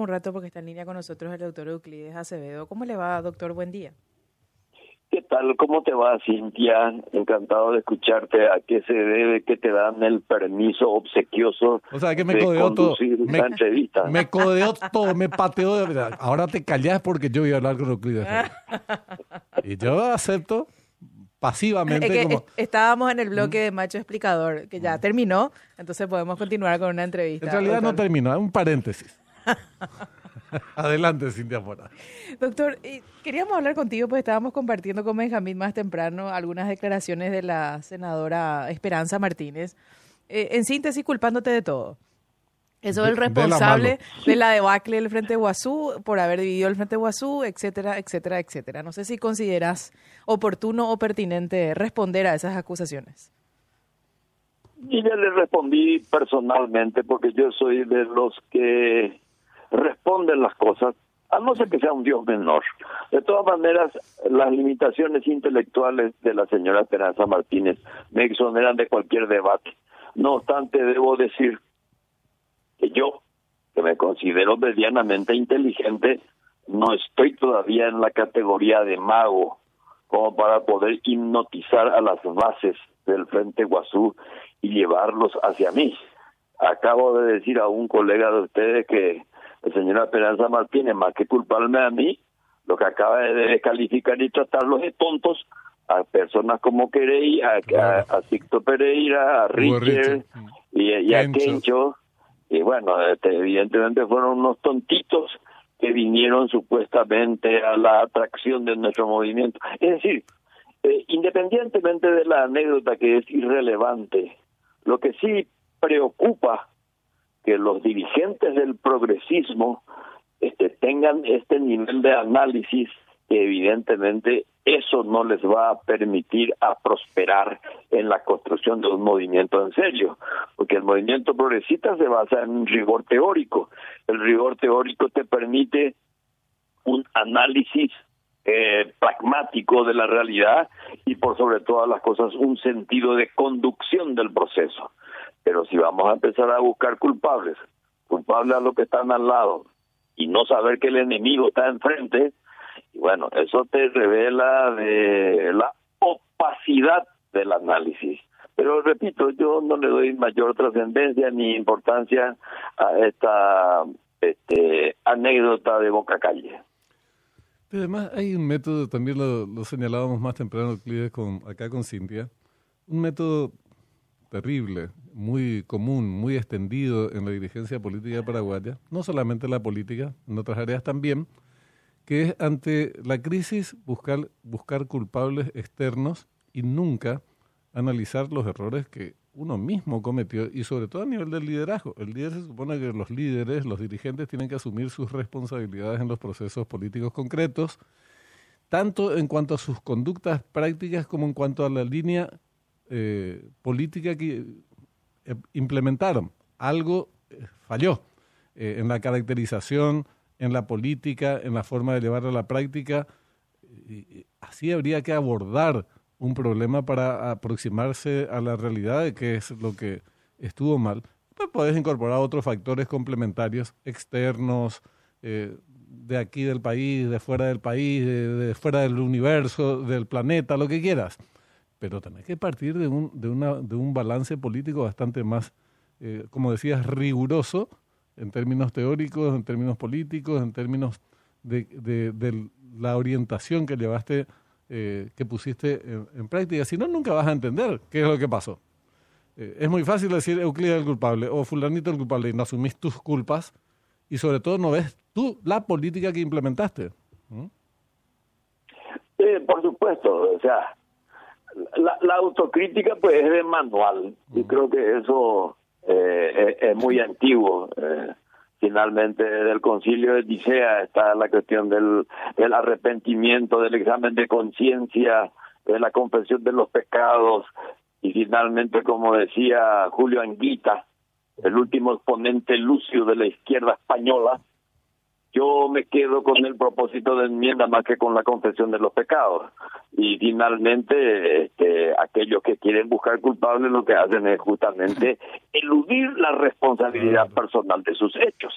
Un rato porque está en línea con nosotros el doctor Euclides Acevedo. ¿Cómo le va, doctor? Buen día. ¿Qué tal? ¿Cómo te va, Cintia? Encantado de escucharte. ¿A qué se debe que te dan el permiso obsequioso o sea, que me de codeó todo. Me, entrevista? Me codeó todo, me pateó. Ahora te callas porque yo voy a hablar con Euclides. y yo acepto pasivamente. Es que estábamos en el bloque de Macho Explicador, que ya terminó, entonces podemos continuar con una entrevista. En realidad no terminó, es un paréntesis. Adelante, Cintia Fora. Doctor, queríamos hablar contigo, pues estábamos compartiendo con Benjamín más temprano algunas declaraciones de la senadora Esperanza Martínez, eh, en síntesis culpándote de todo. Eso es el responsable de la, debacle del Frente Guazú por haber dividido el Frente Guazú, etcétera, etcétera, etcétera. No sé si consideras oportuno o pertinente responder a esas acusaciones. Y ya le respondí personalmente porque yo soy de los que responden las cosas, a no ser que sea un Dios menor. De todas maneras, las limitaciones intelectuales de la señora Esperanza Martínez me exoneran de cualquier debate. No obstante, debo decir que yo, que me considero medianamente inteligente, no estoy todavía en la categoría de mago como para poder hipnotizar a las bases del Frente Guazú y llevarlos hacia mí. Acabo de decir a un colega de ustedes que la señora Esperanza Martínez, más que culparme a mí, lo que acaba de descalificar y tratarlos de tontos a personas como Querey, a, a, Sicto Pereira, a Richard y, a Kencho. Y bueno, este, evidentemente fueron unos tontitos que vinieron supuestamente a la atracción de nuestro movimiento. Es decir, eh, independientemente de la anécdota que es irrelevante, lo que sí preocupa que los dirigentes del progresismo este, tengan este nivel de análisis que evidentemente eso no les va a permitir a prosperar en la construcción de un movimiento en serio, porque el movimiento progresista se basa en un rigor teórico. El rigor teórico te permite un análisis eh, pragmático de la realidad y por sobre todas las cosas un sentido de conducción del proceso. Pero si vamos a empezar a buscar culpables, culpables a los que están al lado y no saber que el enemigo está enfrente, bueno, eso te revela de la opacidad del análisis. Pero repito, yo no le doy mayor trascendencia ni importancia a esta este, anécdota de Boca Calle. además hay un método, también lo, señalábamos más temprano, acá con Cintia, un método terrible, muy común, muy extendido en la dirigencia política paraguaya, no solamente la política, en otras áreas también, que es ante la crisis buscar, buscar culpables externos y nunca analizar los errores que uno mismo cometió y sobre todo a nivel del liderazgo. El líder se supone que los líderes, los dirigentes tienen que asumir sus responsabilidades en los procesos políticos concretos, tanto en cuanto a sus conductas prácticas como en cuanto a la línea eh, política que eh, implementaron. Algo eh, falló en la caracterización, en la política, en la forma de llevarla a la práctica. así habría que abordar un problema para aproximarse a la realidad de qué es lo que estuvo mal. Pues puedes incorporar otros factores complementarios externos, de aquí del país, de fuera del país, de, fuera del universo, del planeta, lo que quieras pero tenés que partir de un, de una, de un balance político bastante más, eh, como decías, riguroso en términos teóricos, en términos políticos, en términos de, de, la orientación que llevaste, eh, que pusiste en, práctica. Si no, nunca vas a entender qué es lo que pasó. Eh, es muy fácil decir Euclides el culpable o fulanito el culpable y no asumís tus culpas y sobre todo no ves tú la política que implementaste. ¿Mm? por supuesto, o sea, la, autocrítica pues es de manual. Y creo que eso eh, es, muy antiguo. Eh, finalmente del concilio de Nicea está la cuestión del, del arrepentimiento, del examen de conciencia, de la confesión de los pecados. Y finalmente, como decía Julio Anguita, el último exponente lucio de la izquierda española, yo me quedo con el propósito de enmienda más que con la confesión de los pecados. y finalmente este, aquellos que quieren buscar culpables lo que hacen es justamente eludir la responsabilidad personal de sus hechos.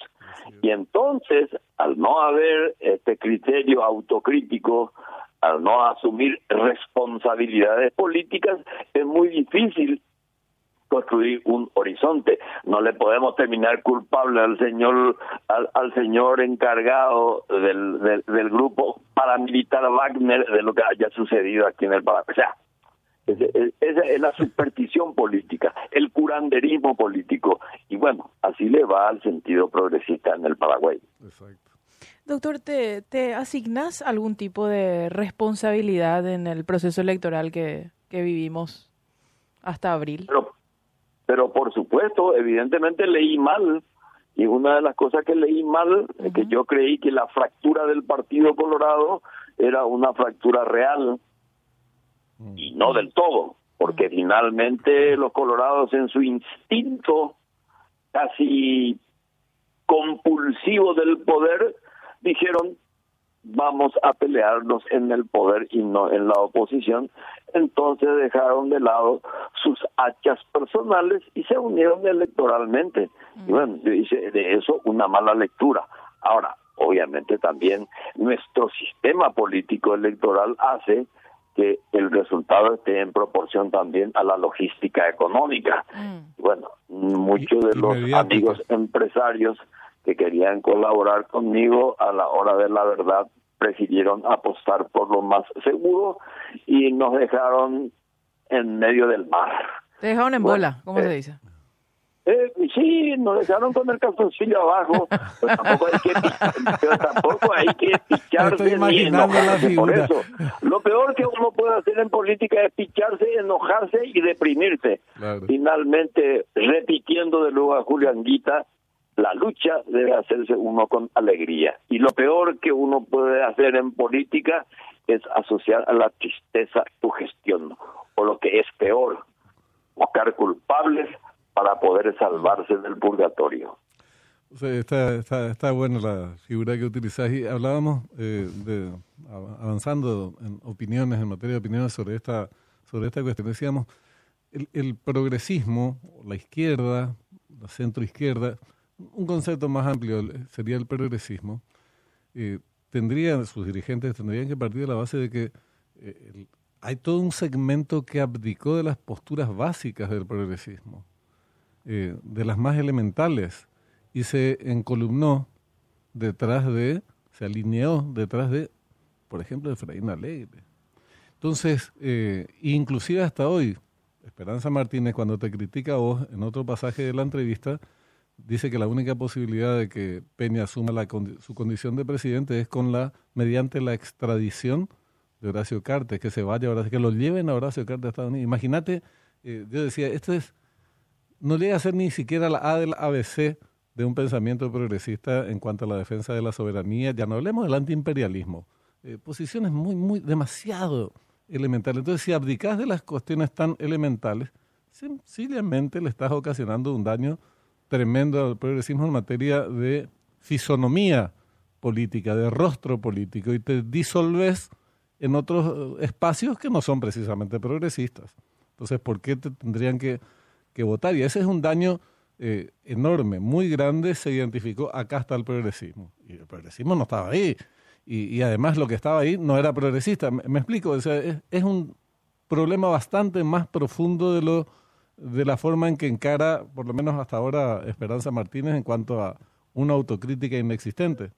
Y entonces, al no haber este criterio autocrítico, al no asumir responsabilidades políticas, es muy difícil construir un horizonte. No le podemos terminar culpable al señor al, señor encargado del, del, grupo paramilitar Wagner de lo que haya sucedido aquí en el Paraguay. O sea, esa es la superstición política, el curanderismo político. Y bueno, así le va al sentido progresista en el Paraguay. Exacto. Doctor, ¿te, ¿te asignas algún tipo de responsabilidad en el proceso electoral que, que vivimos hasta abril? Pero por supuesto, evidentemente leí mal. Y una de las cosas que leí mal es que yo creí que la fractura del Partido Colorado era una fractura real y no del todo, porque finalmente los colorados en su instinto casi compulsivo del poder dijeron vamos a pelearnos en el poder y no en la oposición. Entonces dejaron de lado sus hachas personales y se unieron electoralmente. Y bueno, yo hice de eso una mala lectura. Ahora, obviamente también nuestro sistema político electoral hace que el resultado esté en proporción también a la logística económica. Mm. Bueno, muchos de los amigos empresarios que querían colaborar conmigo a la hora de la verdad prefirieron apostar por lo más seguro y nos dejaron en medio del mar. Te dejaron en bola, ¿cómo se eh, dice? Eh, sí, nos dejaron con el calzoncillo abajo, pero tampoco hay que, pero tampoco hay que picharse ni enojarse por eso. Lo peor que uno puede hacer en política es picharse, enojarse y deprimirse. Finalmente, repitiendo de nuevo a Julián Guita, la lucha debe hacerse uno con alegría. Y lo peor que uno puede hacer en política es asociar a la tristeza tu gestión. O lo que es peor, buscar culpables para poder salvarse del purgatorio. está, está, está buena la figura que utilizás. Y hablábamos eh, de avanzando en opiniones, en materia de opiniones sobre esta, sobre esta cuestión. Decíamos, el, el progresismo, la izquierda, la centroizquierda, un concepto más amplio sería el progresismo, eh, tendrían, sus dirigentes tendrían que partir de la base de que eh, hay todo un segmento que abdicó de las posturas básicas del progresismo, eh, de las más elementales, y se encolumnó detrás de, se alineó detrás de, por ejemplo, Efraín Alegre. Entonces, inclusive hasta hoy, Esperanza Martínez, cuando te critica a vos en otro pasaje de la entrevista, dice que la única posibilidad de que Peña asuma la, su condición de presidente es con la mediante la extradición de Horacio Cartes, que se vaya ahora, que lo lleven a Horacio Cartes a Estados Unidos. Imagínate, eh, yo decía, esto es, no llega a ser ni siquiera la A del ABC de un pensamiento progresista en cuanto a la defensa de la soberanía, ya no hablemos del antiimperialismo, eh, posiciones muy, muy, demasiado elementales. Entonces, si abdicas de las cuestiones tan elementales, sencillamente le estás ocasionando un daño tremendo al progresismo en materia de fisonomía política, de rostro político, y te disolves en otros espacios que no son precisamente progresistas. Entonces, ¿por qué te tendrían que, votar? Y ese es un daño eh, enorme, muy grande, se identificó, acá está el progresismo. Y el progresismo no estaba ahí. Y, además lo que estaba ahí no era progresista. Me, explico, es, es un problema bastante más profundo de lo de la forma en que encara, por lo menos hasta ahora, Esperanza Martínez en cuanto a una autocrítica inexistente?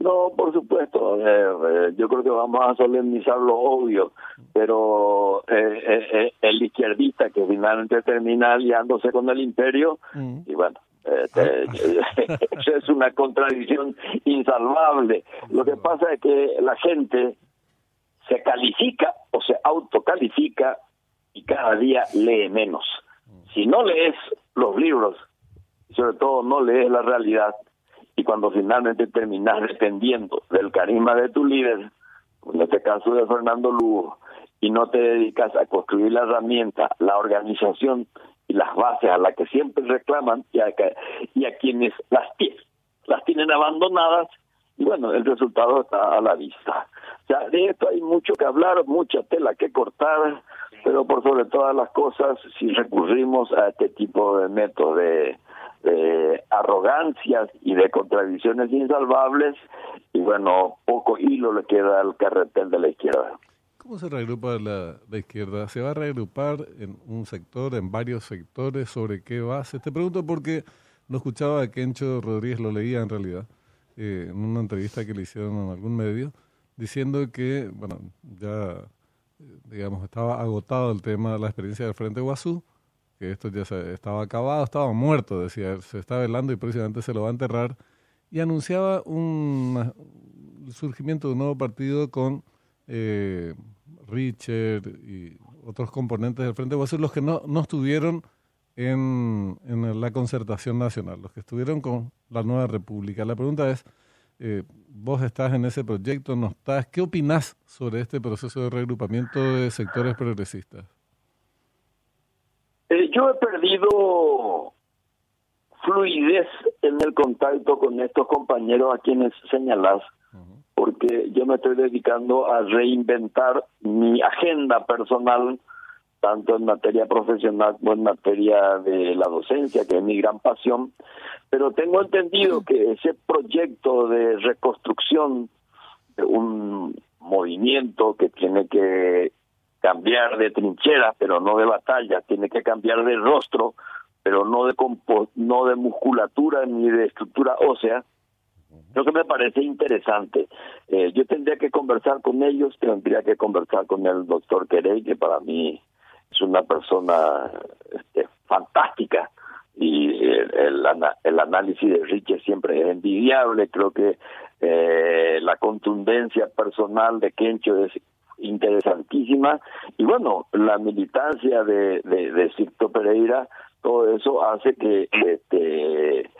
No, por supuesto. Eh, yo creo que vamos a solemnizar lo obvio, pero eh, eh, el izquierdista que finalmente termina aliándose con el imperio, mm. y bueno, este, eso es una contradicción insalvable. Lo que pasa es que la gente se califica o se autocalifica y cada día lee menos. Si no lees los libros, sobre todo no lees la realidad, y cuando finalmente terminas dependiendo del carisma de tu líder, en este caso de Fernando Lugo, y no te dedicas a construir la herramienta, la organización y las bases a las que siempre reclaman y a, y a quienes las, las tienen abandonadas, y bueno, el resultado está a la vista. O sea, de esto hay mucho que hablar, mucha tela que cortar, pero por sobre todas las cosas, si recurrimos a este tipo de métodos de, arrogancias y de contradicciones insalvables, y bueno, poco hilo le queda al carretel de la izquierda. ¿Cómo se reagrupa la, izquierda? ¿Se va a reagrupar en un sector, en varios sectores? ¿Sobre qué base? Te pregunto porque no escuchaba a Kencho Rodríguez, lo leía en realidad, eh, en una entrevista que le hicieron en algún medio, diciendo que, bueno, ya, digamos, estaba agotado el tema de la experiencia del Frente Guazú, que esto ya estaba acabado, estaba muerto, decía, se está velando y próximamente se lo va a enterrar, y anunciaba un, surgimiento de un nuevo partido con eh, Richard y otros componentes del Frente Guazú, los que no, no estuvieron en, en la concertación nacional, los que estuvieron con la nueva república. La pregunta es, eh, vos estás en ese proyecto, no estás. ¿Qué opinás sobre este proceso de reagrupamiento de sectores progresistas? Eh, yo he perdido fluidez en el contacto con estos compañeros a quienes señalás, porque yo me estoy dedicando a reinventar mi agenda personal, tanto en materia profesional como en materia de la docencia, que es mi gran pasión, pero tengo entendido que ese proyecto de reconstrucción de un movimiento que tiene que cambiar de trinchera, pero no de batalla, tiene que cambiar de rostro, pero no de no de musculatura ni de estructura ósea, lo que me parece interesante. Eh, yo tendría que conversar con ellos, tendría que conversar con el doctor Querey, que para mí es una persona este, fantástica y el, el, análisis de Richie siempre es envidiable. Creo que eh, la contundencia personal de Kencho es interesantísima y bueno, la militancia de, de, de Cicto Pereira, todo eso hace que este,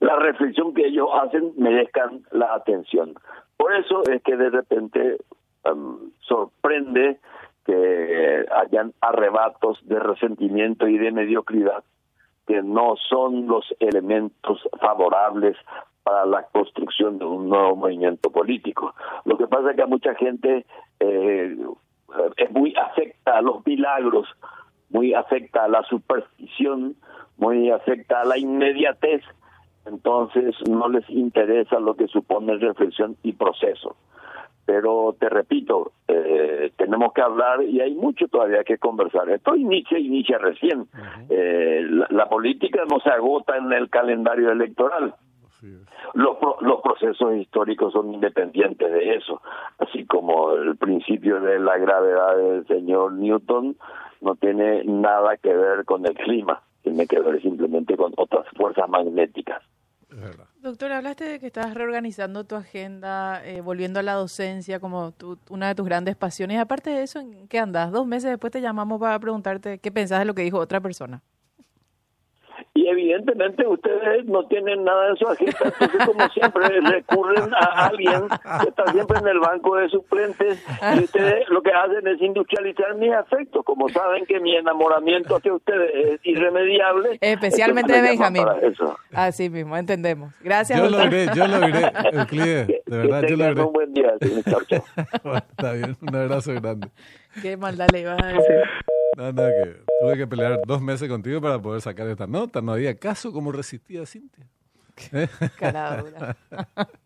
la reflexión que ellos hacen merezcan la atención. Por eso es que de repente um, sorprende que hayan arrebatos de resentimiento y de mediocridad que no son los elementos favorables para la construcción de un nuevo movimiento político. Lo que pasa es que a mucha gente eh, es muy afecta a los milagros, muy afecta a la superstición, muy afecta a la inmediatez, entonces no les interesa lo que supone reflexión y proceso pero te repito, eh, tenemos que hablar y hay mucho todavía que conversar. Esto inicia, inicia recién. eh, la, política no se agota en el calendario electoral. Los, los procesos históricos son independientes de eso, así como el principio de la gravedad del señor Newton no tiene nada que ver con el clima, tiene que ver simplemente con otras fuerzas magnéticas. Doctor, hablaste de que estás reorganizando tu agenda, eh, volviendo a la docencia como una de tus grandes pasiones. Aparte de eso, ¿en qué andas? Dos meses después te llamamos para preguntarte qué pensás de lo que dijo otra persona y evidentemente ustedes no tienen nada en su agenda, entonces como siempre recurren a alguien que está siempre en el banco de suplentes y ustedes lo que hacen es industrializar mis afectos, como saben que mi enamoramiento hacia ustedes es irremediable. Especialmente de Benjamín. Así mismo, entendemos. Gracias. Yo lo diré, yo lo diré, de verdad, yo lo diré. un buen día. está bien, un abrazo grande. Qué maldad le ibas a decir. No, no, que tuve que pelear dos meses contigo para poder sacar esta nota. No había caso como resistía Cintia. ¿Eh?